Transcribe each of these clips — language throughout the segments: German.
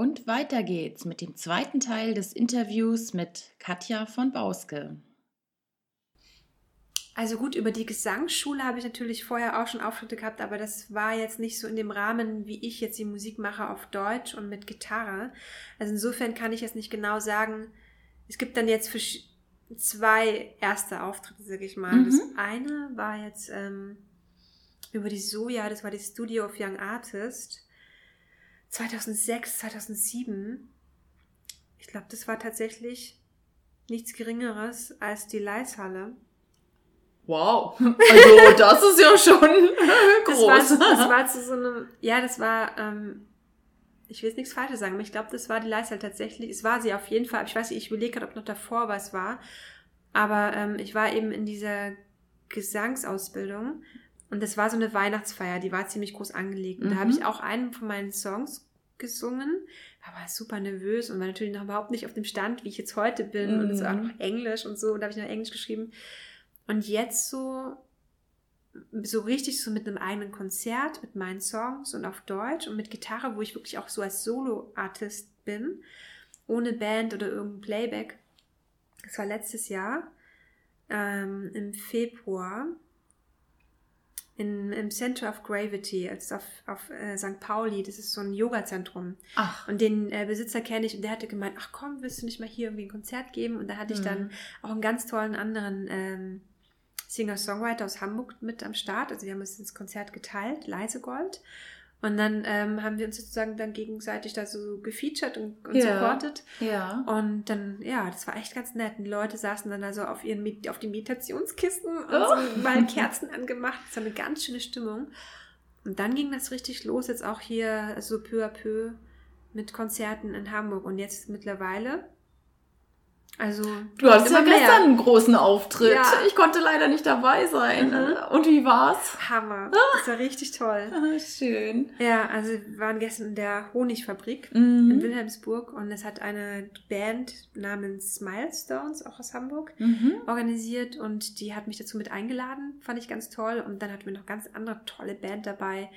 Und weiter geht's mit dem zweiten Teil des Interviews mit Katja von Bauske. Also gut, über die Gesangsschule habe ich natürlich vorher auch schon Auftritte gehabt, aber das war jetzt nicht so in dem Rahmen, wie ich jetzt die Musik mache auf Deutsch und mit Gitarre. Also insofern kann ich jetzt nicht genau sagen. Es gibt dann jetzt zwei erste Auftritte, sag ich mal. Mhm. Das eine war jetzt ähm, über die Soja, das war die Studio of Young Artist. 2006, 2007. Ich glaube, das war tatsächlich nichts Geringeres als die Leishalle. Wow, also das ist ja schon groß. Das war, das war zu so einem, ja, das war, ähm, ich will jetzt nichts Falsches sagen, aber ich glaube, das war die Leistung tatsächlich. Es war sie auf jeden Fall, ich weiß nicht, ich überlege gerade, ob noch davor was war. Aber ähm, ich war eben in dieser Gesangsausbildung und das war so eine Weihnachtsfeier, die war ziemlich groß angelegt. Und mhm. da habe ich auch einen von meinen Songs gesungen, war aber super nervös und war natürlich noch überhaupt nicht auf dem Stand, wie ich jetzt heute bin. Mhm. Und es war auch noch Englisch und so. Und da habe ich noch Englisch geschrieben. Und jetzt so, so richtig so mit einem eigenen Konzert, mit meinen Songs und auf Deutsch und mit Gitarre, wo ich wirklich auch so als Solo-Artist bin, ohne Band oder irgendein Playback. Das war letztes Jahr ähm, im Februar in, im Center of Gravity, also auf, auf äh, St. Pauli, das ist so ein Yoga-Zentrum. Ach. Und den äh, Besitzer kenne ich und der hatte gemeint, ach komm, willst du nicht mal hier irgendwie ein Konzert geben? Und da hatte ich dann mhm. auch einen ganz tollen anderen ähm, Singer-Songwriter aus Hamburg mit am Start. Also wir haben uns ins Konzert geteilt, Leise Gold. Und dann ähm, haben wir uns sozusagen dann gegenseitig da so gefeatured und, und ja. supportet. Ja. Und dann, ja, das war echt ganz nett. Und die Leute saßen dann also auf ihren auf die Meditationskisten und oh. so mal Kerzen angemacht. Das war eine ganz schöne Stimmung. Und dann ging das richtig los, jetzt auch hier so peu à peu mit Konzerten in Hamburg. Und jetzt mittlerweile also du hast ja gestern einen großen Auftritt. Ja. Ich konnte leider nicht dabei sein. Mhm. Und wie war's? Hammer. Das war richtig toll. Ah, schön. Ja, also wir waren gestern in der Honigfabrik mhm. in Wilhelmsburg und es hat eine Band namens Milestones, auch aus Hamburg, mhm. organisiert und die hat mich dazu mit eingeladen. Fand ich ganz toll. Und dann hatten wir noch ganz andere tolle Band dabei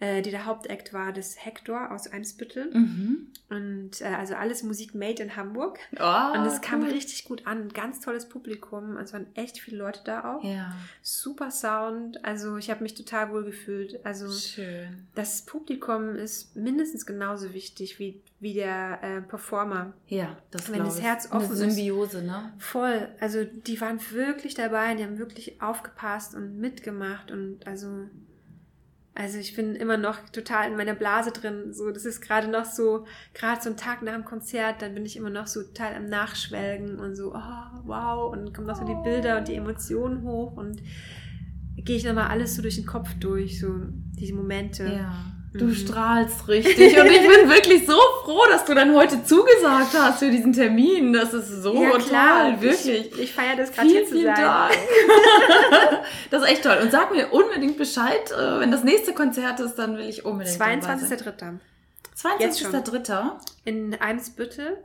äh, die der Hauptakt war, das Hector aus Eimsbüttel. Mhm. Und äh, also alles Musik made in Hamburg. Oh, und es kam richtig gut an. Ganz tolles Publikum. Es waren echt viele Leute da auch. Ja. Super Sound. Also ich habe mich total wohl gefühlt. Also Schön. das Publikum ist mindestens genauso wichtig wie, wie der äh, Performer. Ja, das Wenn das Herz offen Eine Symbiose, ne? Voll. Also die waren wirklich dabei, die haben wirklich aufgepasst und mitgemacht und also also ich bin immer noch total in meiner Blase drin. So, das ist gerade noch so, gerade so ein Tag nach dem Konzert, dann bin ich immer noch so total am Nachschwelgen und so, oh, wow, und kommen noch so die Bilder und die Emotionen hoch und gehe ich nochmal alles so durch den Kopf durch, so diese Momente. Ja. Du mhm. strahlst richtig und ich bin wirklich so froh, dass du dann heute zugesagt hast für diesen Termin. Das ist so ja, toll, klar. wirklich. Ich, ich feiere das gerade hier zu sein. Dank. das ist echt toll. Und sag mir unbedingt Bescheid, äh, wenn das nächste Konzert ist, dann will ich unbedingt 22.3. 22.3. In Eimsbüttel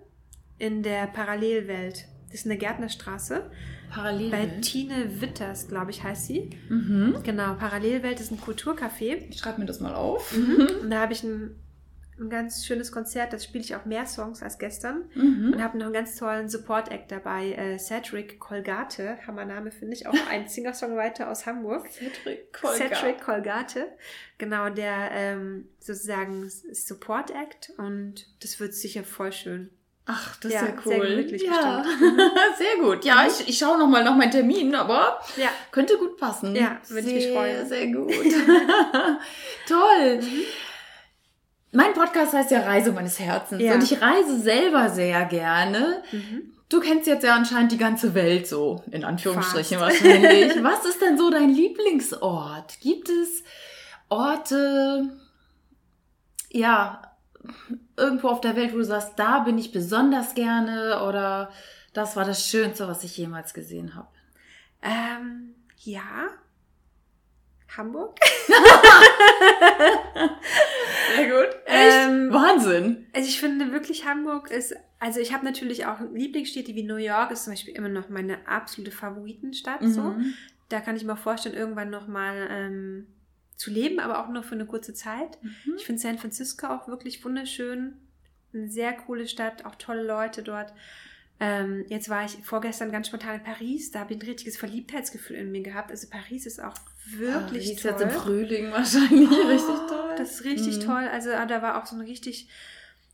in der Parallelwelt. Das ist eine Gärtnerstraße. Parallelwelt. Bei Tine Witters, glaube ich, heißt sie. Mhm. Genau, Parallelwelt ist ein Kulturcafé. Ich schreibe mir das mal auf. Mhm. Und da habe ich ein, ein ganz schönes Konzert, das spiele ich auch mehr Songs als gestern. Mhm. Und habe noch einen ganz tollen Support-Act dabei. Äh, Cedric Colgate, Name finde ich, auch ein Singer-Songwriter aus Hamburg. Cedric Colgate. Cedric Colgate. Genau, der ähm, sozusagen Support-Act. Und das wird sicher voll schön. Ach, das ja, ist ja cool. Sehr gemütlich ja. bestimmt. sehr gut. Ja, ich, ich schaue nochmal nach meinen Termin, aber ja. könnte gut passen. Ja, würde ich mich freuen. Sehr gut. Toll. Mhm. Mein Podcast heißt ja Reise meines Herzens ja. und ich reise selber sehr gerne. Mhm. Du kennst jetzt ja anscheinend die ganze Welt so, in Anführungsstrichen Fast. wahrscheinlich. Was ist denn so dein Lieblingsort? Gibt es Orte, ja, irgendwo auf der Welt, wo du sagst, da bin ich besonders gerne oder das war das Schönste, was ich jemals gesehen habe? Ähm, ja. Hamburg. Sehr gut. Ähm, Wahnsinn. Also ich finde wirklich Hamburg ist, also ich habe natürlich auch Lieblingsstädte wie New York ist zum Beispiel immer noch meine absolute Favoritenstadt. Mhm. So, da kann ich mir vorstellen, irgendwann noch mal ähm, zu leben, aber auch nur für eine kurze Zeit. Mhm. Ich finde San Francisco auch wirklich wunderschön. eine sehr coole Stadt, auch tolle Leute dort. Ähm, jetzt war ich vorgestern ganz spontan in Paris, da habe ich ein richtiges Verliebtheitsgefühl in mir gehabt. Also Paris ist auch wirklich Paris toll. jetzt im Frühling wahrscheinlich oh, richtig toll. Das ist richtig mhm. toll. Also ah, da war auch so eine richtig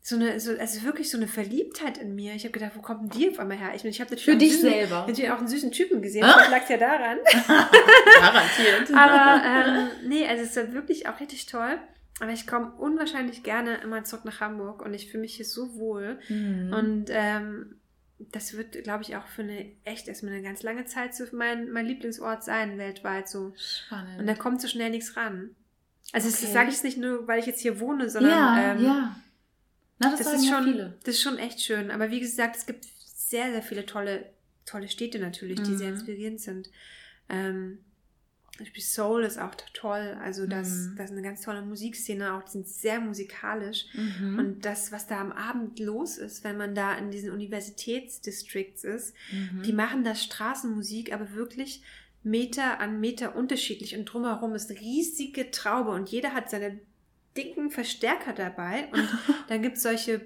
so eine, so, also wirklich so eine Verliebtheit in mir. Ich habe gedacht, wo kommt denn die auf einmal her? Ich, ich habe natürlich, Für dich süßen, selber. natürlich auch einen süßen Typen gesehen. Ah? Das lag ja daran. Garantiert. Aber ähm, nee, also es ist wirklich auch richtig toll. Aber ich komme unwahrscheinlich gerne immer zurück nach Hamburg und ich fühle mich hier so wohl. Mhm. Und ähm, das wird, glaube ich, auch für eine echt erstmal eine ganz lange Zeit so mein, mein Lieblingsort sein, weltweit so. Spannend. Und da kommt so schnell nichts ran. Also okay. sage ich es nicht nur, weil ich jetzt hier wohne, sondern ja, ähm, ja. Na, das, das ist schon, viele. das ist schon echt schön. Aber wie gesagt, es gibt sehr, sehr viele tolle, tolle Städte natürlich, die mhm. sehr inspirierend sind. Ähm, Beispiel Soul ist auch toll. Also das, mhm. das ist eine ganz tolle Musikszene, auch die sind sehr musikalisch. Mhm. Und das, was da am Abend los ist, wenn man da in diesen Universitätsdistricts ist, mhm. die machen da Straßenmusik, aber wirklich Meter an Meter unterschiedlich. Und drumherum ist riesige Traube und jeder hat seine dicken Verstärker dabei. Und dann gibt es solche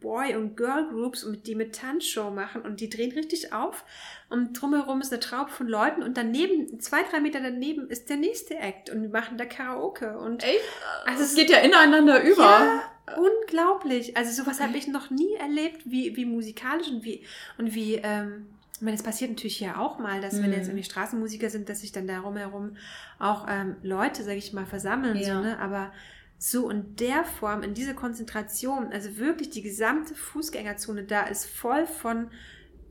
Boy- und Girl-Groups, die mit Tanzshow machen und die drehen richtig auf. Und drumherum ist eine Traube von Leuten und daneben, zwei, drei Meter daneben, ist der nächste Act und die machen da Karaoke. Und Echt? Also es geht ja ineinander über. Ja, unglaublich. Also sowas habe ich noch nie erlebt, wie, wie musikalisch und wie, und wie, ähm, ich meine, es passiert natürlich hier auch mal, dass wenn jetzt mhm. irgendwie Straßenmusiker sind, dass sich dann darum herum auch ähm, Leute, sage ich mal, versammeln. Ja. So, ne? Aber so in der Form, in dieser Konzentration, also wirklich die gesamte Fußgängerzone da ist voll von,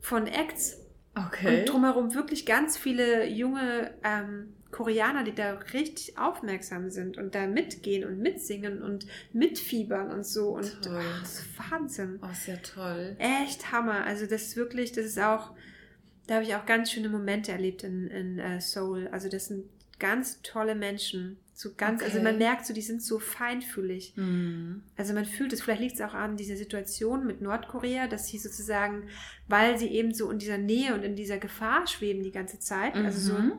von Acts. Okay. Und drumherum wirklich ganz viele junge ähm, Koreaner, die da richtig aufmerksam sind und da mitgehen und mitsingen und mitfiebern und so. Und toll. Oh, das ist Wahnsinn. Oh, ist ja toll. Echt Hammer. Also das ist wirklich, das ist auch, da habe ich auch ganz schöne Momente erlebt in, in uh, Seoul. Also das sind ganz tolle Menschen. So ganz, okay. also man merkt so, die sind so feinfühlig. Mhm. Also man fühlt es, vielleicht liegt es auch an dieser Situation mit Nordkorea, dass sie sozusagen, weil sie eben so in dieser Nähe und in dieser Gefahr schweben die ganze Zeit, mhm. also so mhm.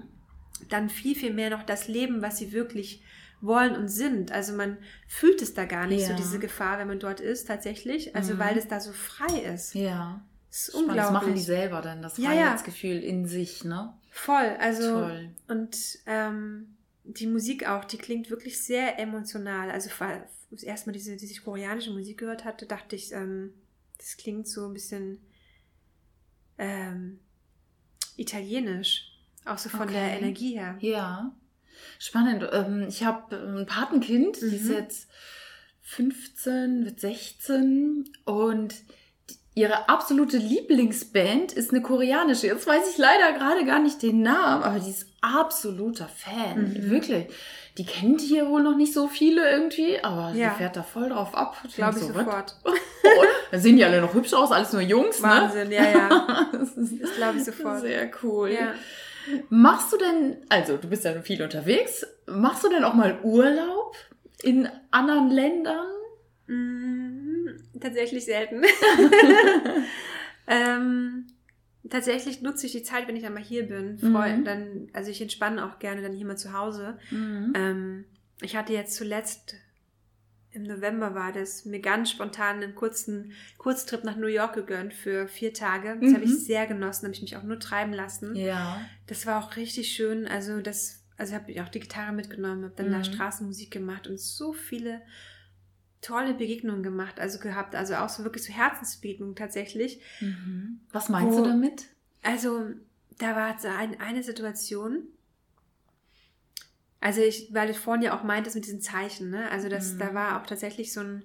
dann viel, viel mehr noch das Leben, was sie wirklich wollen und sind. Also man fühlt es da gar nicht, ja. so diese Gefahr, wenn man dort ist, tatsächlich. Also mhm. weil es da so frei ist. Ja. Das ist Spannend. unglaublich. Das machen die selber dann, das Freiheitsgefühl ja, ja. in sich, ne? Voll, also Toll. und ähm, die Musik auch, die klingt wirklich sehr emotional. Also das erste Mal diese, diese koreanische Musik gehört hatte, dachte ich, ähm, das klingt so ein bisschen ähm, italienisch, auch so von okay. der Energie her. Ja, spannend. Ähm, ich habe ein Patenkind, mhm. die ist mhm. jetzt 15, wird 16 und ihre absolute Lieblingsband ist eine koreanische. Jetzt weiß ich leider gerade gar nicht den Namen, aber die ist absoluter Fan. Mhm. Wirklich. Die kennt hier wohl noch nicht so viele irgendwie, aber ja. die fährt da voll drauf ab. Glaube ich so, sofort. Oh, da sehen die alle noch hübsch aus, alles nur Jungs, ne? Wahnsinn, ne? ja, ja. das, das glaube ich sofort. Sehr cool. Ja. Machst du denn, also du bist ja viel unterwegs, machst du denn auch mal Urlaub in anderen Ländern? Mhm, tatsächlich selten. ähm, tatsächlich nutze ich die Zeit, wenn ich dann mal hier bin. Freu, mhm. dann, also ich entspanne auch gerne dann hier mal zu Hause. Mhm. Ähm, ich hatte jetzt zuletzt im November war das, mir ganz spontan einen kurzen Kurztrip nach New York gegönnt für vier Tage. Das mhm. habe ich sehr genossen, habe ich mich auch nur treiben lassen. Ja. Das war auch richtig schön. Also das, also habe ich auch die Gitarre mitgenommen, habe dann mhm. da Straßenmusik gemacht und so viele tolle Begegnungen gemacht, also gehabt, also auch so wirklich so Herzensbegegnungen tatsächlich. Mhm. Was meinst wo, du damit? Also, da war so ein, eine Situation, also ich, weil du vorhin ja auch meintest mit diesen Zeichen, ne? Also das, mhm. da war auch tatsächlich so ein,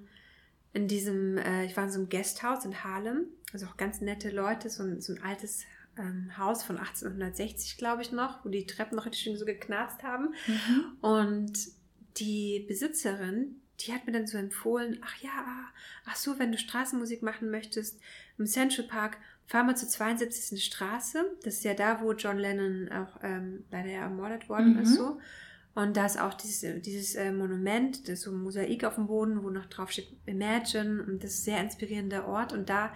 in diesem, äh, ich war in so einem Guesthouse in Harlem, also auch ganz nette Leute, so ein, so ein altes ähm, Haus von 1860, glaube ich noch, wo die Treppen noch richtig schön so geknarzt haben. Mhm. Und die Besitzerin, die hat mir dann so empfohlen, ach ja, ach so, wenn du Straßenmusik machen möchtest, im Central Park, fahr mal zur 72. Straße. Das ist ja da, wo John Lennon auch ähm, leider ermordet worden mhm. ist. So. Und da ist auch dieses, dieses äh, Monument, das ist so ein Mosaik auf dem Boden, wo noch drauf steht Imagine. Und das ist ein sehr inspirierender Ort. Und da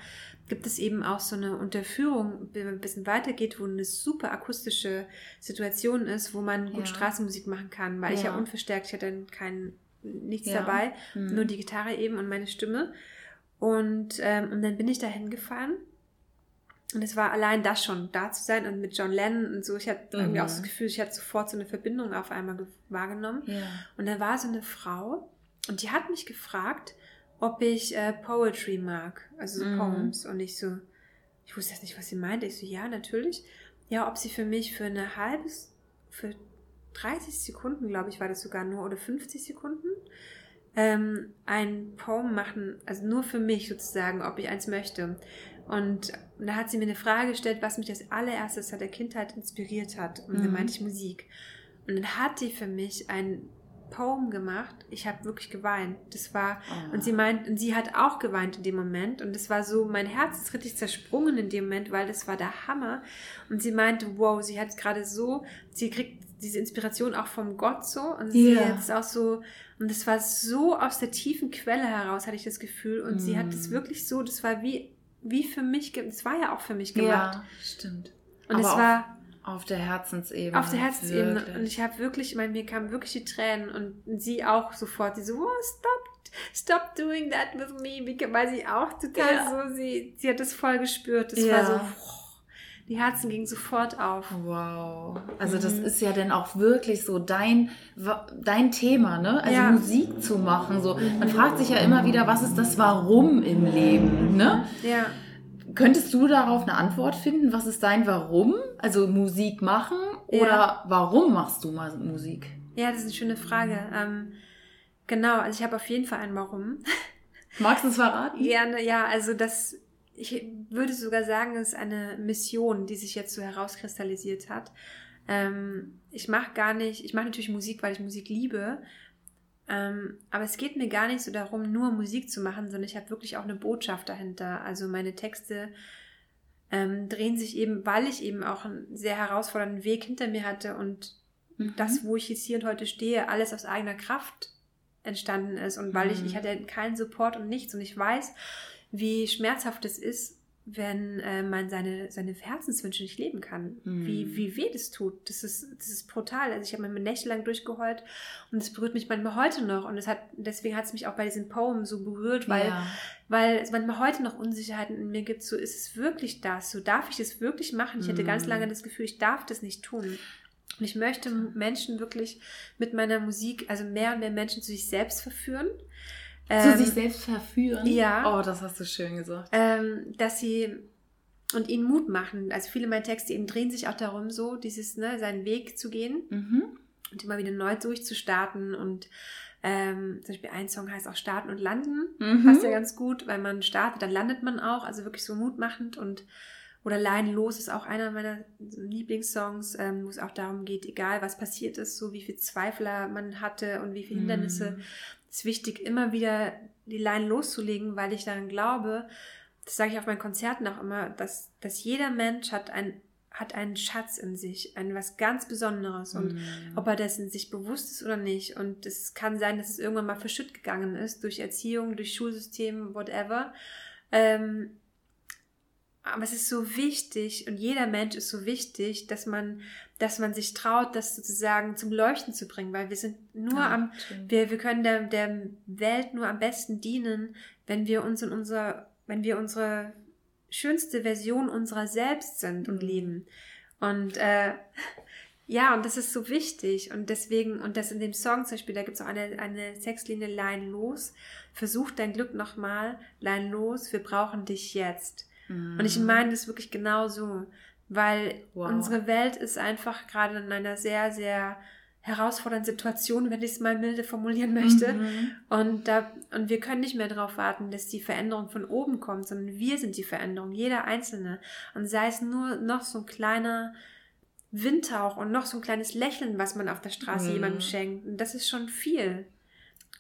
gibt es eben auch so eine Unterführung, wenn man ein bisschen weitergeht, wo eine super akustische Situation ist, wo man gut ja. Straßenmusik machen kann. Weil ja. ich ja unverstärkt, ich hatte keinen nichts ja. dabei, mhm. nur die Gitarre eben und meine Stimme. Und, ähm, und dann bin ich da hingefahren. Und es war allein das schon, da zu sein und mit John Lennon und so. Ich hatte mhm. irgendwie auch das Gefühl, ich hatte sofort so eine Verbindung auf einmal wahrgenommen. Ja. Und da war so eine Frau und die hat mich gefragt, ob ich äh, Poetry mag, also so mhm. Poems. Und ich so, ich wusste jetzt nicht, was sie meinte. Ich so, ja, natürlich. Ja, ob sie für mich für eine halbes, für 30 Sekunden, glaube ich, war das sogar nur, oder 50 Sekunden, ähm, ein Poem machen, also nur für mich sozusagen, ob ich eins möchte. Und da hat sie mir eine Frage gestellt, was mich als allererstes seit der Kindheit inspiriert hat. Und mhm. dann meinte ich Musik. Und dann hat die für mich ein Poem gemacht. Ich habe wirklich geweint. Das war oh. und sie meint und sie hat auch geweint in dem Moment und das war so mein Herz ist richtig zersprungen in dem Moment, weil das war der Hammer und sie meinte, wow, sie hat gerade so, sie kriegt diese Inspiration auch vom Gott so und yeah. sie hat es auch so und das war so aus der tiefen Quelle heraus hatte ich das Gefühl und mm. sie hat es mm. wirklich so, das war wie wie für mich, das war ja auch für mich gemacht. Ja, stimmt. Und es war auf der Herzensebene. Auf der Herzensebene. Wirklich. Und ich habe wirklich, ich meine, mir kamen wirklich die Tränen und sie auch sofort, die so, oh, stop, stop doing that with me, weil sie auch total ja. so, sie, sie hat das voll gespürt. Das ja. war so, die Herzen gingen sofort auf. Wow. Also mhm. das ist ja dann auch wirklich so dein, dein Thema, ne? Also ja. Musik zu machen. So. Man fragt sich ja immer wieder, was ist das Warum im Leben, ne? Ja. Könntest du darauf eine Antwort finden? Was ist dein Warum? Also Musik machen oder ja. warum machst du mal Musik? Ja, das ist eine schöne Frage. Ähm, genau, also ich habe auf jeden Fall ein Warum. Magst du es verraten? Ja, ne, ja, also das, ich würde sogar sagen, es ist eine Mission, die sich jetzt so herauskristallisiert hat. Ähm, ich mache gar nicht, ich mache natürlich Musik, weil ich Musik liebe, ähm, aber es geht mir gar nicht so darum, nur Musik zu machen, sondern ich habe wirklich auch eine Botschaft dahinter. Also meine Texte ähm, drehen sich eben, weil ich eben auch einen sehr herausfordernden Weg hinter mir hatte und mhm. das, wo ich jetzt hier und heute stehe, alles aus eigener Kraft entstanden ist und weil mhm. ich, ich hatte keinen Support und nichts und ich weiß, wie schmerzhaft es ist, wenn äh, man seine, seine Herzenswünsche nicht leben kann. Mhm. Wie, wie weh das tut. Das ist, das ist brutal. Also ich habe mir nächtelang durchgeheult und es berührt mich manchmal heute noch. Und es hat, deswegen hat es mich auch bei diesen Poemen so berührt, weil, ja. weil es manchmal heute noch Unsicherheiten in mir gibt. So ist es wirklich das? So darf ich das wirklich machen? Ich mhm. hatte ganz mhm. lange das Gefühl, ich darf das nicht tun. Und ich möchte Menschen wirklich mit meiner Musik, also mehr und mehr Menschen zu sich selbst verführen. Zu ähm, sich selbst verführen? Ja. Oh, das hast du schön gesagt. Ähm, dass sie und ihnen Mut machen. Also viele meiner Texte eben drehen sich auch darum, so dieses, ne, seinen Weg zu gehen mhm. und immer wieder neu durchzustarten. Und ähm, zum Beispiel ein Song heißt auch Starten und Landen. Mhm. Passt ja ganz gut, weil man startet, dann landet man auch. Also wirklich so mutmachend und oder Leiden los ist auch einer meiner Lieblingssongs, ähm, wo es auch darum geht, egal was passiert ist, so wie viel Zweifler man hatte und wie viele Hindernisse, mm ist wichtig, immer wieder die Line loszulegen, weil ich dann glaube, das sage ich auf meinen Konzerten auch immer, dass, dass jeder Mensch hat ein hat einen Schatz in sich, ein was ganz Besonderes und mm. ob er dessen sich bewusst ist oder nicht. Und es kann sein, dass es irgendwann mal verschütt gegangen ist durch Erziehung, durch Schulsystem, whatever. Ähm, aber es ist so wichtig und jeder Mensch ist so wichtig, dass man, dass man sich traut, das sozusagen zum Leuchten zu bringen, weil wir sind nur ja, am, wir, wir können der, der Welt nur am besten dienen, wenn wir uns in unser, wenn wir unsere schönste Version unserer selbst sind und mhm. leben. Und äh, ja, und das ist so wichtig. Und deswegen, und das in dem Song zum Beispiel, da gibt es auch eine, eine Sexlinie Line los. Versuch dein Glück nochmal, Line los, wir brauchen dich jetzt. Mhm. Und ich meine das wirklich genau so, weil wow. unsere Welt ist einfach gerade in einer sehr, sehr herausfordernden Situation, wenn ich es mal milde formulieren möchte. Mhm. Und, da, und wir können nicht mehr darauf warten, dass die Veränderung von oben kommt, sondern wir sind die Veränderung, jeder Einzelne. Und sei es nur noch so ein kleiner Windhauch und noch so ein kleines Lächeln, was man auf der Straße mhm. jemandem schenkt. Und das ist schon viel.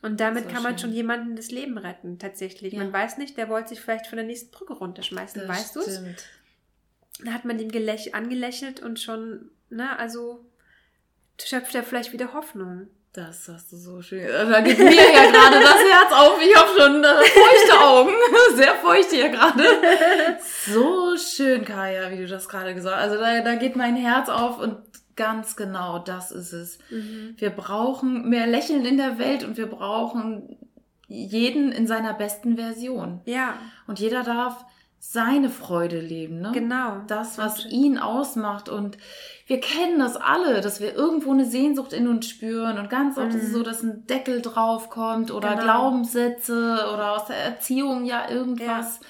Und damit so kann man schön. schon jemanden das Leben retten, tatsächlich. Ja. Man weiß nicht, der wollte sich vielleicht von der nächsten Brücke runterschmeißen, das weißt du es? Da hat man ihm angelächelt und schon, ne, also schöpft er vielleicht wieder Hoffnung. Das hast du so schön. Da geht mir ja gerade das Herz auf. Ich habe schon äh, feuchte Augen. Sehr feucht hier gerade. So schön, Kaya, wie du das gerade gesagt hast. Also da, da geht mein Herz auf und Ganz genau, das ist es. Mhm. Wir brauchen mehr Lächeln in der Welt und wir brauchen jeden in seiner besten Version. Ja. Und jeder darf seine Freude leben, ne? Genau. Das, was ihn ausmacht. Und wir kennen das alle, dass wir irgendwo eine Sehnsucht in uns spüren. Und ganz oft mhm. ist es so, dass ein Deckel draufkommt oder genau. Glaubenssätze oder aus der Erziehung ja irgendwas. Ja.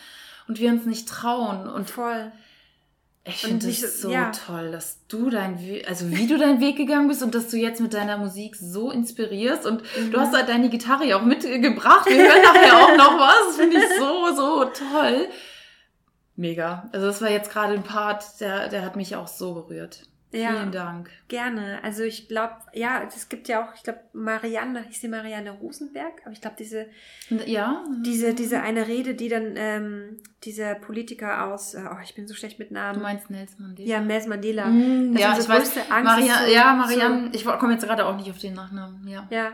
Und wir uns nicht trauen. Und voll. Ich finde es so ja. toll, dass du dein Weg, also wie du deinen Weg gegangen bist und dass du jetzt mit deiner Musik so inspirierst und mhm. du hast halt deine Gitarre ja auch mitgebracht. Wir hören nachher auch noch was. Das finde ich so, so toll. Mega. Also das war jetzt gerade ein Part, der, der hat mich auch so berührt. Ja, Vielen Dank. Gerne. Also ich glaube, ja, es gibt ja auch, ich glaube, Marianne, hieß die Marianne Rosenberg, aber ich glaube, diese, ja, diese, diese eine Rede, die dann ähm, dieser Politiker aus, äh, oh, ich bin so schlecht mit Namen. Du meinst Nelson Mandela? Ja, Nelson Mandela. Mm, ja, ich weiß, Angst Maria, so, ja, Marianne, so, ich komme jetzt gerade auch nicht auf den Nachnamen, ja. Ja,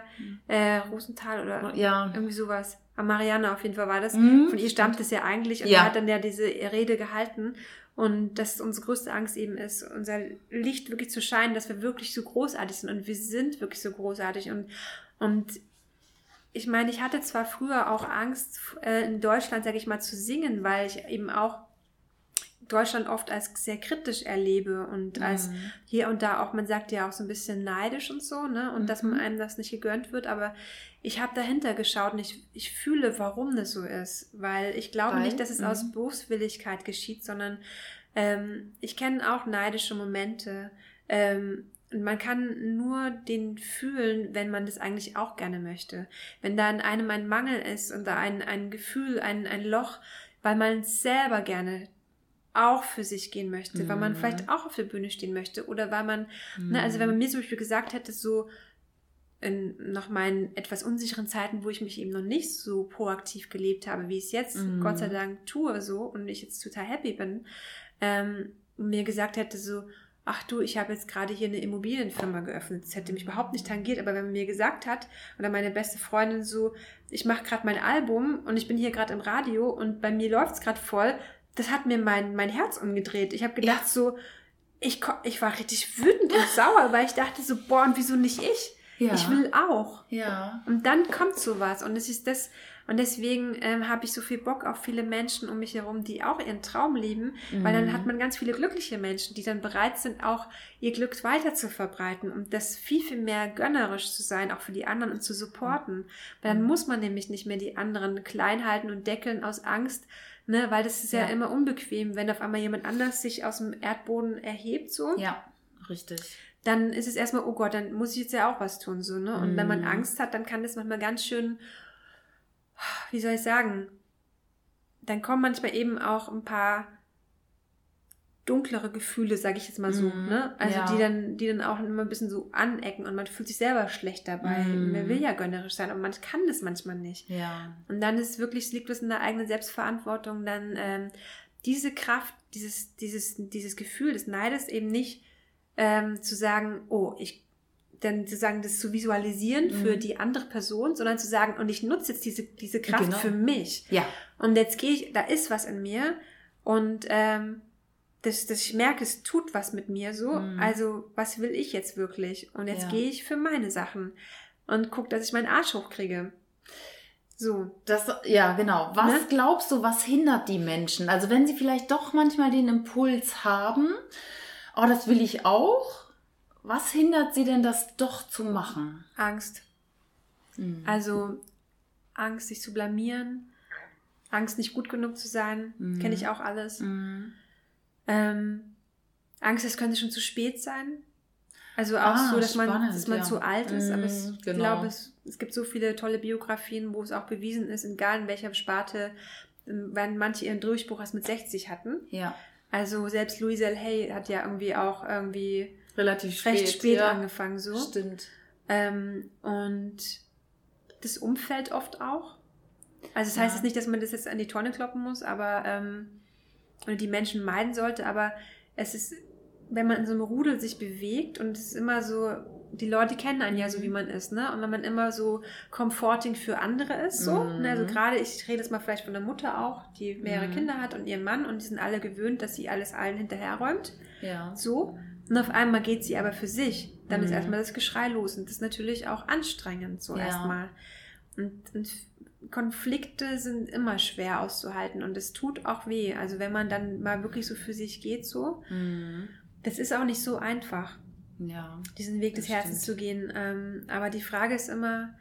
äh, Rosenthal oder ja. irgendwie sowas. Marianne auf jeden Fall war das. Mhm. Von ihr stammt es ja eigentlich und ja. er hat dann ja diese Rede gehalten und dass unsere größte Angst eben ist, unser Licht wirklich zu scheinen, dass wir wirklich so großartig sind. Und wir sind wirklich so großartig. Und, und ich meine, ich hatte zwar früher auch Angst, äh, in Deutschland, sage ich mal, zu singen, weil ich eben auch Deutschland oft als sehr kritisch erlebe und mhm. als hier und da auch, man sagt ja auch so ein bisschen neidisch und so, ne? Und mhm. dass man einem das nicht gegönnt wird, aber ich habe dahinter geschaut und ich, ich fühle, warum das so ist. Weil ich glaube weil, nicht, dass es aus mhm. Boswilligkeit geschieht, sondern ähm, ich kenne auch neidische Momente. Ähm, und man kann nur den fühlen, wenn man das eigentlich auch gerne möchte. Wenn da in einem ein Mangel ist und da ein, ein Gefühl, ein, ein Loch, weil man selber gerne auch für sich gehen möchte, mhm. weil man vielleicht mhm. auch auf der Bühne stehen möchte oder weil man, mhm. ne, also wenn man mhm. mir zum Beispiel gesagt hätte, so in noch meinen etwas unsicheren Zeiten, wo ich mich eben noch nicht so proaktiv gelebt habe, wie ich es jetzt mhm. Gott sei Dank tue so und ich jetzt total happy bin, ähm, mir gesagt hätte so, ach du, ich habe jetzt gerade hier eine Immobilienfirma geöffnet. Das hätte mich überhaupt nicht tangiert, aber wenn man mir gesagt hat, oder meine beste Freundin so, ich mache gerade mein Album und ich bin hier gerade im Radio und bei mir läuft es gerade voll, das hat mir mein, mein Herz umgedreht. Ich habe gedacht ja. so, ich, ich war richtig wütend und sauer, weil ich dachte so, boah, und wieso nicht ich? Ja. Ich will auch. Ja. Und dann kommt sowas. Und es ist das, und deswegen ähm, habe ich so viel Bock auf viele Menschen um mich herum, die auch ihren Traum leben, mhm. weil dann mhm. hat man ganz viele glückliche Menschen, die dann bereit sind, auch ihr Glück weiter zu verbreiten und das viel, viel mehr gönnerisch zu sein, auch für die anderen und zu supporten. Weil dann mhm. muss man nämlich nicht mehr die anderen klein halten und deckeln aus Angst, ne, weil das ist ja, ja immer unbequem, wenn auf einmal jemand anders sich aus dem Erdboden erhebt, so. Ja, richtig dann ist es erstmal, oh Gott, dann muss ich jetzt ja auch was tun, so, ne? Und mm. wenn man mhm. Angst hat, dann kann das manchmal ganz schön, wie soll ich sagen, dann kommen manchmal eben auch ein paar dunklere Gefühle, sage ich jetzt mal so, mm, ne? Also ja. die dann, die dann auch immer ein bisschen so anecken und man fühlt sich selber schlecht dabei. Mm. Man will ja gönnerisch sein, aber man kann das manchmal nicht. Ja. Und dann ist wirklich, liegt es in der eigenen Selbstverantwortung, dann ähm, diese Kraft, dieses, dieses, dieses Gefühl des Neides eben nicht ähm, zu sagen, oh, ich dann zu sagen, das zu visualisieren mhm. für die andere Person, sondern zu sagen, und ich nutze jetzt diese, diese Kraft genau. für mich. Ja. Und jetzt gehe ich, da ist was in mir und ähm, dass, dass ich merke, es tut was mit mir so. Mhm. Also, was will ich jetzt wirklich? Und jetzt ja. gehe ich für meine Sachen und gucke, dass ich meinen Arsch hochkriege. So. Das, ja, genau. Was ne? glaubst du, was hindert die Menschen? Also, wenn sie vielleicht doch manchmal den Impuls haben, oh, das will ich auch. Was hindert sie denn, das doch zu machen? Angst. Mhm. Also Angst, sich zu blamieren, Angst, nicht gut genug zu sein, mhm. kenne ich auch alles. Mhm. Ähm, Angst, es könnte schon zu spät sein. Also auch ah, so, dass spannend, man, dass man ja. zu alt ist. Aber genau. ich glaube, es, es gibt so viele tolle Biografien, wo es auch bewiesen ist, egal in welcher Sparte, ähm, wenn manche ihren Durchbruch erst mit 60 hatten. Ja. Also selbst Louise. Hay hat ja irgendwie auch irgendwie relativ spät, recht spät ja. angefangen so. Stimmt. Ähm, und das Umfeld oft auch. Also das ja. heißt jetzt nicht, dass man das jetzt an die Tonne kloppen muss, aber ähm, oder die Menschen meiden sollte, aber es ist, wenn man in so einem Rudel sich bewegt und es ist immer so, die Leute kennen einen ja so, wie mhm. man ist, ne? Und wenn man immer so comforting für andere ist, so, mhm. ne? Also gerade, ich rede jetzt mal vielleicht von der Mutter auch, die mehrere mhm. Kinder hat und ihren Mann und die sind alle gewöhnt, dass sie alles allen hinterherräumt. Ja. So. Und auf einmal geht sie aber für sich. Dann mhm. ist erstmal das Geschrei los und das ist natürlich auch anstrengend, so ja. erstmal. Und, und Konflikte sind immer schwer auszuhalten und es tut auch weh. Also wenn man dann mal wirklich so für sich geht, so, mhm. das ist auch nicht so einfach, ja, diesen Weg des Herzens stimmt. zu gehen. Ähm, aber die Frage ist immer,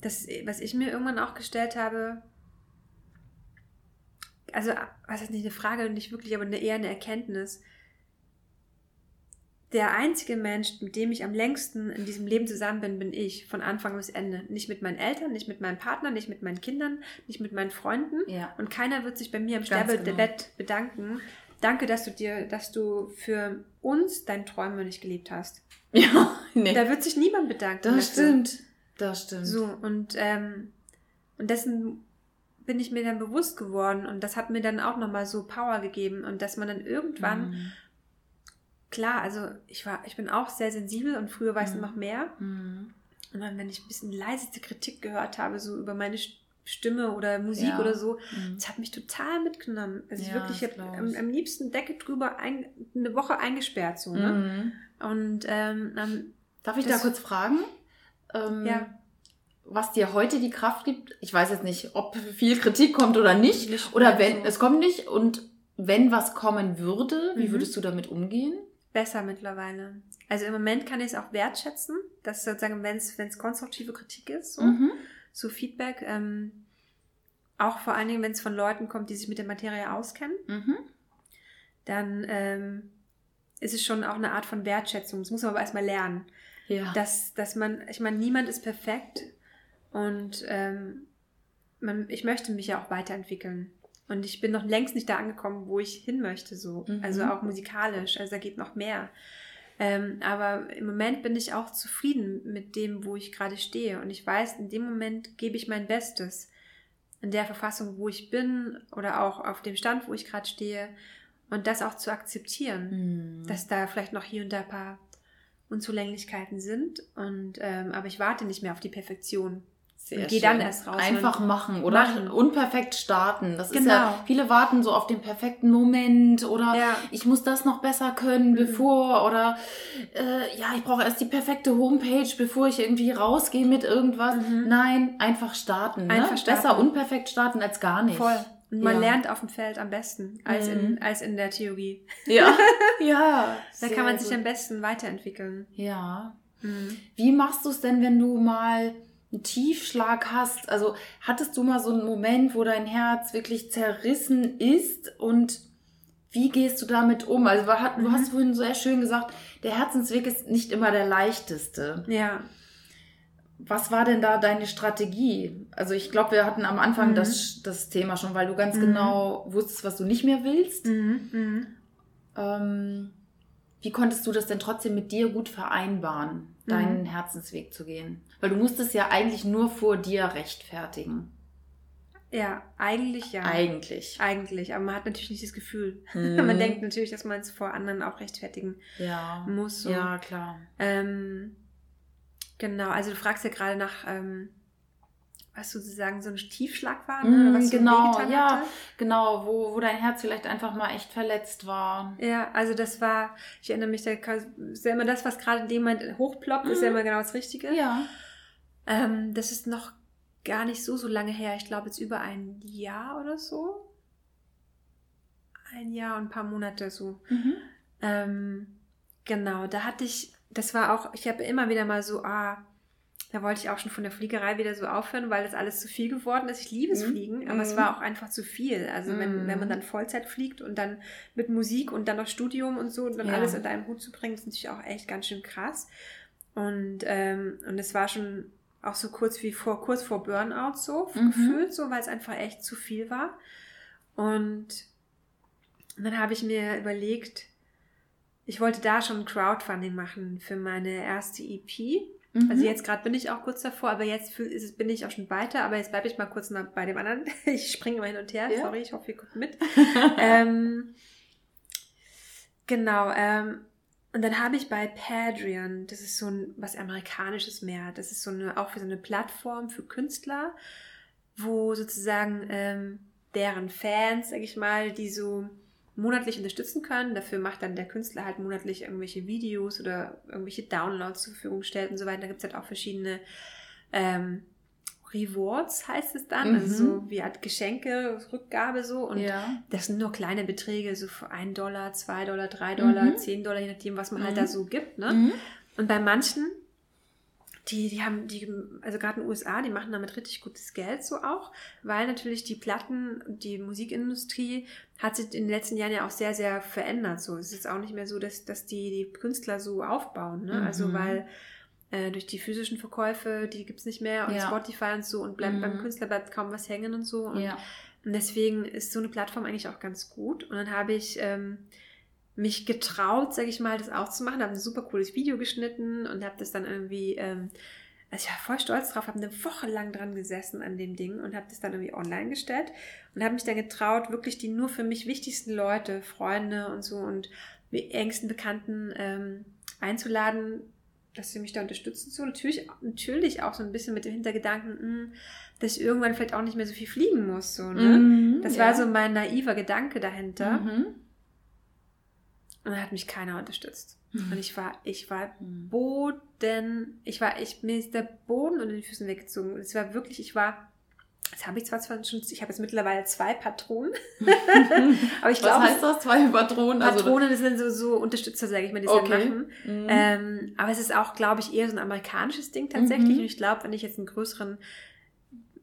das, was ich mir irgendwann auch gestellt habe, also was ist nicht eine Frage, nicht wirklich, aber eher eine Erkenntnis der einzige Mensch, mit dem ich am längsten in diesem Leben zusammen bin, bin ich, von Anfang bis Ende. Nicht mit meinen Eltern, nicht mit meinem Partner, nicht mit meinen Kindern, nicht mit meinen Freunden. Ja. Und keiner wird sich bei mir im Sterbebett genau. bedanken. Danke, dass du dir, dass du für uns deine Träume nicht gelebt hast. Ja, nee. Da wird sich niemand bedanken. Das dafür. stimmt. Das stimmt. So, und, ähm, und dessen bin ich mir dann bewusst geworden und das hat mir dann auch nochmal so Power gegeben und dass man dann irgendwann mhm klar, also ich war, ich bin auch sehr sensibel und früher war ich mhm. noch mehr. Mhm. Und dann, wenn ich ein bisschen leiseste Kritik gehört habe, so über meine Stimme oder Musik ja. oder so, mhm. das hat mich total mitgenommen. Also ja, ich wirklich, ich habe am, am, liebsten Decke drüber ein, eine Woche eingesperrt, so, ne? Mhm. Und ähm, ähm, Darf ich da kurz fragen? Ähm, ja. Was dir heute die Kraft gibt? Ich weiß jetzt nicht, ob viel Kritik kommt oder nicht. nicht oder wenn, so. es kommt nicht. Und wenn was kommen würde, wie mhm. würdest du damit umgehen? Besser mittlerweile. Also im Moment kann ich es auch wertschätzen, dass sozusagen, wenn es konstruktive Kritik ist, so, mhm. so Feedback, ähm, auch vor allen Dingen, wenn es von Leuten kommt, die sich mit der Materie auskennen, mhm. dann ähm, ist es schon auch eine Art von Wertschätzung. Das muss man aber erstmal lernen. Ja. Dass, dass man, ich meine, niemand ist perfekt und ähm, man, ich möchte mich ja auch weiterentwickeln. Und ich bin noch längst nicht da angekommen, wo ich hin möchte, so. Mhm. Also auch musikalisch. Also da geht noch mehr. Ähm, aber im Moment bin ich auch zufrieden mit dem, wo ich gerade stehe. Und ich weiß, in dem Moment gebe ich mein Bestes. In der Verfassung, wo ich bin oder auch auf dem Stand, wo ich gerade stehe. Und das auch zu akzeptieren, mhm. dass da vielleicht noch hier und da ein paar Unzulänglichkeiten sind. Und, ähm, aber ich warte nicht mehr auf die Perfektion. Sehr geh dann erst raus. Einfach machen oder machen. unperfekt starten. Das genau. ist ja, genau. viele warten so auf den perfekten Moment oder ja. ich muss das noch besser können, mhm. bevor oder äh, ja, ich brauche erst die perfekte Homepage, bevor ich irgendwie rausgehe mit irgendwas. Mhm. Nein, einfach starten. Ne? Einfach starten. Besser unperfekt starten als gar nicht. Voll. Und man ja. lernt auf dem Feld am besten als, mhm. in, als in der Theorie. Ja, ja. da kann man sich gut. am besten weiterentwickeln. Ja. Mhm. Wie machst du es denn, wenn du mal einen Tiefschlag hast. Also hattest du mal so einen Moment, wo dein Herz wirklich zerrissen ist und wie gehst du damit um? Also du hast mhm. vorhin sehr schön gesagt, der Herzensweg ist nicht immer der leichteste. Ja. Was war denn da deine Strategie? Also ich glaube, wir hatten am Anfang mhm. das, das Thema schon, weil du ganz mhm. genau wusstest, was du nicht mehr willst. Mhm. mhm. Ähm, wie konntest du das denn trotzdem mit dir gut vereinbaren, deinen mhm. Herzensweg zu gehen? Weil du musstest ja eigentlich nur vor dir rechtfertigen. Ja, eigentlich ja. Eigentlich. Eigentlich, aber man hat natürlich nicht das Gefühl. Mhm. man denkt natürlich, dass man es vor anderen auch rechtfertigen ja. muss. So. Ja, klar. Ähm, genau, also du fragst ja gerade nach, ähm, was sozusagen so ein Tiefschlag war, ne? Was genau, ja, hatte. genau, wo, wo dein Herz vielleicht einfach mal echt verletzt war. Ja, also das war, ich erinnere mich, da ist ja immer das, was gerade in dem Moment hochploppt, mm. ist ja mhm. immer genau das Richtige. Ja. Ähm, das ist noch gar nicht so, so lange her. Ich glaube jetzt über ein Jahr oder so. Ein Jahr und ein paar Monate so. Mhm. Ähm, genau, da hatte ich, das war auch, ich habe immer wieder mal so, ah, da wollte ich auch schon von der Fliegerei wieder so aufhören, weil das alles zu viel geworden ist. Ich liebe es mhm. Fliegen, aber mhm. es war auch einfach zu viel. Also wenn, wenn man mhm. dann Vollzeit fliegt und dann mit Musik und dann noch Studium und so und dann ja. alles in deinem Hut zu bringen, ist natürlich auch echt ganz schön krass. Und, ähm, und es war schon auch so kurz wie vor, kurz vor Burnout so mhm. gefühlt, so, weil es einfach echt zu viel war. Und dann habe ich mir überlegt, ich wollte da schon Crowdfunding machen für meine erste EP. Mhm. Also jetzt gerade bin ich auch kurz davor, aber jetzt ist, bin ich auch schon weiter. Aber jetzt bleibe ich mal kurz mal bei dem anderen. Ich springe immer hin und her. Ja. Sorry, ich hoffe, ihr guckt mit. ähm, genau. Ähm, und dann habe ich bei Padrian, das ist so ein was amerikanisches mehr. Das ist so eine auch für so eine Plattform für Künstler, wo sozusagen ähm, deren Fans, sag ich mal, die so monatlich unterstützen können. Dafür macht dann der Künstler halt monatlich irgendwelche Videos oder irgendwelche Downloads zur Verfügung stellt und so weiter. Da gibt es halt auch verschiedene ähm, Rewards heißt es dann, also Mhm. so wie halt Geschenke, Rückgabe so. Und Ja. das sind nur kleine Beträge, so für 1 Dollar, 2 Dollar, 3 Dollar, Mhm. 10 Dollar, je nachdem, was man halt Mhm. da so gibt. Ne? Mhm. Und bei manchen, die, die haben, die, also gerade in den USA, die machen damit richtig gutes Geld so auch, weil natürlich die Platten, die Musikindustrie hat sich in den letzten Jahren ja auch sehr, sehr verändert. So, es ist jetzt auch nicht mehr so, dass, dass die, die Künstler so aufbauen. Ne? Also Mhm. weil äh, durch die physischen Verkäufe, die gibt's nicht mehr und Ja. Spotify und so und bleibt, Mhm. beim Künstler bleibt kaum was hängen und so. Und Ja. und deswegen ist so eine Plattform eigentlich auch ganz gut. Und dann habe ich ähm, mich getraut, sage ich mal, das auch zu machen. Habe ein super cooles Video geschnitten und habe das dann irgendwie, ähm, also ich war voll stolz drauf, habe eine Woche lang dran gesessen an dem Ding und habe das dann irgendwie online gestellt und habe mich dann getraut, wirklich die nur für mich wichtigsten Leute, Freunde und so und engsten Bekannten ähm, einzuladen, dass sie mich da unterstützen. So natürlich, natürlich auch so ein bisschen mit dem Hintergedanken, mh, dass ich irgendwann vielleicht auch nicht mehr so viel fliegen muss. So, ne? Mhm. Das ja. war so mein naiver Gedanke dahinter. Mhm. Und dann hat mich keiner unterstützt. Mhm. Und ich war, ich war Mhm. Boden, ich war, ich, mir ist der Boden unter den Füßen weggezogen. Und es war wirklich, ich war, das habe ich zwar schon, ich habe jetzt mittlerweile zwei Patronen, aber ich Was glaube, heißt das? Zwei Patronen? Also, Patronen sind so, so Unterstützer, sage ich mal, die Okay. machen. Mhm. Ähm, aber es ist auch, glaube ich, eher so ein amerikanisches Ding tatsächlich. Mhm. Und ich glaube, wenn ich jetzt einen größeren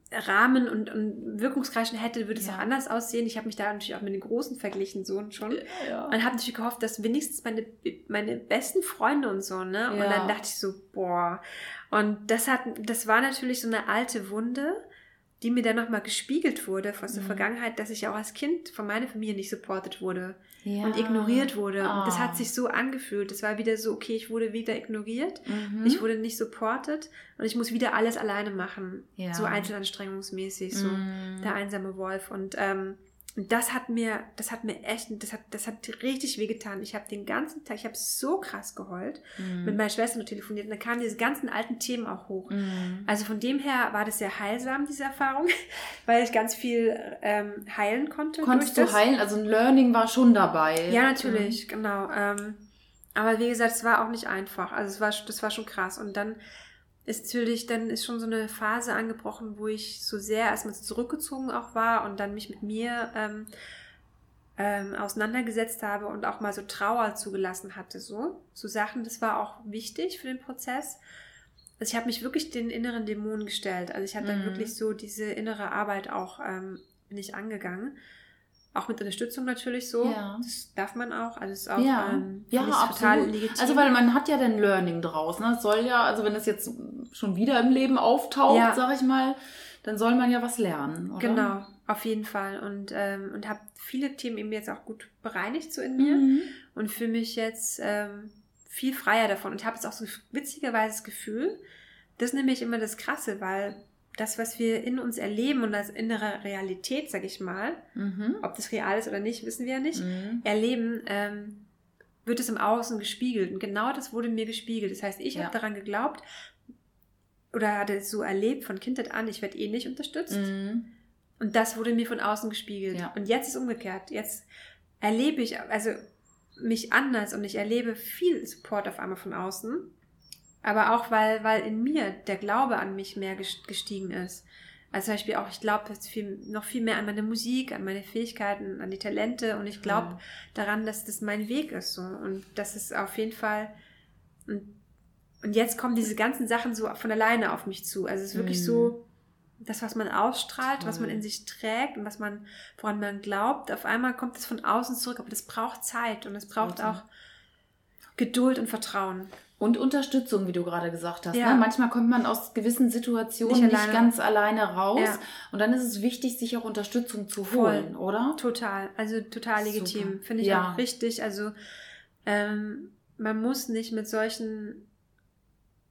Rahmen und, und Wirkungskreis hätte, würde es Ja. auch anders aussehen. Ich habe mich da natürlich auch mit den Großen verglichen, so und schon. ja. Und habe natürlich gehofft, dass wenigstens meine, meine besten Freunde und so, ne? Und Ja. dann dachte ich so, boah. Und das hat, das war natürlich so eine alte Wunde, die mir dann nochmal gespiegelt wurde aus der Mhm. Vergangenheit, dass ich auch als Kind von meiner Familie nicht supported wurde ja. und ignoriert wurde. Und das Ah. hat sich so angefühlt. Das war wieder so, okay, ich wurde wieder ignoriert, Mhm. ich wurde nicht supported und ich muss wieder alles alleine machen. Ja. So einzelanstrengungsmäßig, so Mhm. der einsame Wolf. Und ähm, und das hat mir, das hat mir echt, das hat, das hat richtig wehgetan. Ich habe den ganzen Tag, ich habe so krass geheult, Mhm. mit meiner Schwester nur telefoniert und da kamen diese ganzen alten Themen auch hoch. Mhm. Also von dem her war das sehr heilsam, diese Erfahrung, weil ich ganz viel ähm, heilen konnte. Konntest du das. heilen? Also ein Learning war schon dabei. Ja, natürlich, genau. Ähm, aber wie gesagt, es war auch nicht einfach. Also es war, das war schon krass. Und dann ist natürlich, dann ist schon so eine Phase angebrochen, wo ich so sehr erstmal zurückgezogen auch war und dann mich mit mir ähm, ähm, auseinandergesetzt habe und auch mal so Trauer zugelassen hatte, so. So Sachen, das war auch wichtig für den Prozess. Also ich habe mich wirklich den inneren Dämonen gestellt. Also ich habe dann Mhm. wirklich so diese innere Arbeit auch, ähm, bin ich angegangen. Auch mit Unterstützung natürlich so. Ja. Das darf man auch. Also es ist auch Ja, ähm, ja, absolut. legitim. Also weil man hat ja dann Learning draus. Ne? Es soll ja, also wenn es jetzt schon wieder im Leben auftaucht, Ja. sag ich mal, dann soll man ja was lernen, oder? Genau, auf jeden Fall. Und, ähm, und habe viele Themen eben jetzt auch gut bereinigt so in mir Mhm. und fühle mich jetzt ähm, viel freier davon. Und ich habe jetzt auch so witzigerweise das Gefühl, das ist nämlich immer das Krasse, weil das, was wir in uns erleben und als innere Realität, sag ich mal, Mhm. ob das real ist oder nicht, wissen wir ja nicht, Mhm. erleben, ähm, wird es im Außen gespiegelt. Und genau das wurde mir gespiegelt. Das heißt, ich Ja. habe daran geglaubt oder hatte es so erlebt von Kindheit an, ich werde eh nicht unterstützt. Mhm. Und das wurde mir von außen gespiegelt. Ja. Und jetzt ist umgekehrt. Jetzt erlebe ich also mich anders und ich erlebe viel Support auf einmal von außen. Aber auch, weil, weil in mir der Glaube an mich mehr ges- gestiegen ist. Also zum Beispiel auch, ich glaube jetzt viel, noch viel mehr an meine Musik, an meine Fähigkeiten, an die Talente und ich glaube Ja. daran, dass das mein Weg ist. So. Und das ist auf jeden Fall. Und, und jetzt kommen diese ganzen Sachen so von alleine auf mich zu. Also es ist wirklich Mhm. so, das, was man ausstrahlt, was man Toll. in sich trägt und was man, woran man glaubt, auf einmal kommt es von außen zurück. Aber das braucht Zeit und es braucht Total. auch Geduld und Vertrauen. Und Unterstützung, wie du gerade gesagt hast. Ja. Ne? Manchmal kommt man aus gewissen Situationen Nicht nicht, alleine. ganz alleine raus. Ja. Und dann ist es wichtig, sich auch Unterstützung zu Voll. holen, oder? Total, also total Super. legitim. Finde ich Ja. auch richtig. Also ähm, man muss nicht mit solchen,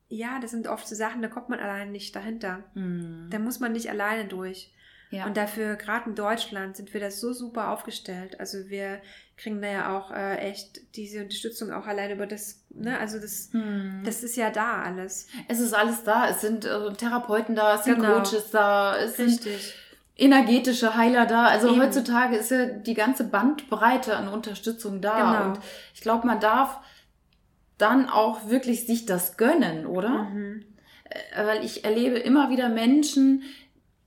ja, das sind oft so Sachen, da kommt man allein nicht dahinter. Mhm. Da muss man nicht alleine durch. Ja. Und dafür, gerade in Deutschland, sind wir da so super aufgestellt. Also wir kriegen da ja auch äh, echt diese Unterstützung auch allein über das, ne, also das, Mhm. das ist ja da alles. es ist alles da. Es sind äh, Therapeuten da, es sind Genau. Coaches da, es sind Richtig. energetische Heiler da. Also Eben. heutzutage ist ja die ganze Bandbreite an Unterstützung da. Genau. Und ich glaube, man darf dann auch wirklich sich das gönnen, oder? Mhm. äh, weil ich erlebe immer wieder Menschen,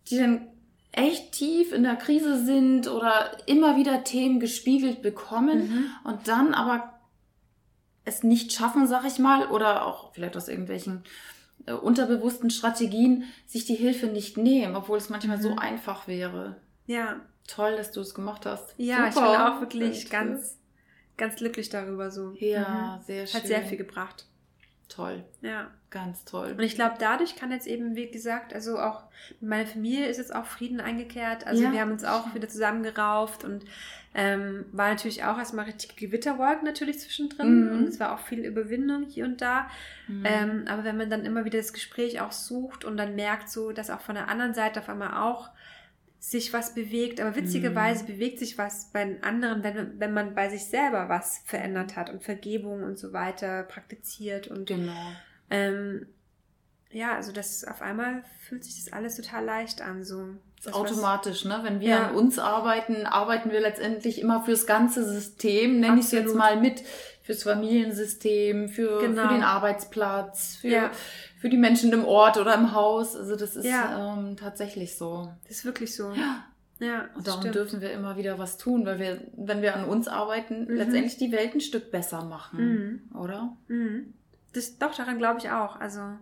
die dann echt tief in der Krise sind oder immer wieder Themen gespiegelt bekommen mhm. und dann aber es nicht schaffen, sag ich mal, oder auch vielleicht aus irgendwelchen äh, unterbewussten Strategien sich die Hilfe nicht nehmen, obwohl es manchmal mhm. so einfach wäre. Ja. Toll, dass du es gemacht hast. Ja, Super. ich bin auch wirklich ganz, ganz glücklich darüber so. Ja, mhm. sehr schön. Hat sehr viel gebracht. Toll. Ja. Ganz toll. Und ich glaube, dadurch kann jetzt eben, wie gesagt, also auch meine Familie ist jetzt auch Frieden eingekehrt. Also ja. wir haben uns auch wieder zusammengerauft und ähm, war natürlich auch erstmal richtig Gewitterwolken natürlich zwischendrin mhm. und es war auch viel Überwindung hier und da. Mhm. Ähm, aber wenn man dann immer wieder das Gespräch auch sucht und dann merkt so, dass auch von der anderen Seite auf einmal auch sich was bewegt, aber witzigerweise mhm. bewegt sich was bei den anderen, wenn, wenn man bei sich selber was verändert hat und Vergebung und so weiter praktiziert und genau. Ähm, ja, also das auf einmal fühlt sich das alles total leicht an, so. Das automatisch, ne? Wenn wir ja. an uns arbeiten, arbeiten wir letztendlich immer fürs ganze System, nenne ich es jetzt mal mit, fürs Familiensystem, für, genau. für den Arbeitsplatz, für, ja. für die Menschen im Ort oder im Haus. Also das ist ja. ähm, tatsächlich so. Das ist wirklich so. Ja. Ja, und darum stimmt. dürfen wir immer wieder was tun, weil wir, wenn wir an uns arbeiten, mhm. letztendlich die Welt ein Stück besser machen, mhm. oder? Mhm. Das, doch, daran glaube ich auch. Also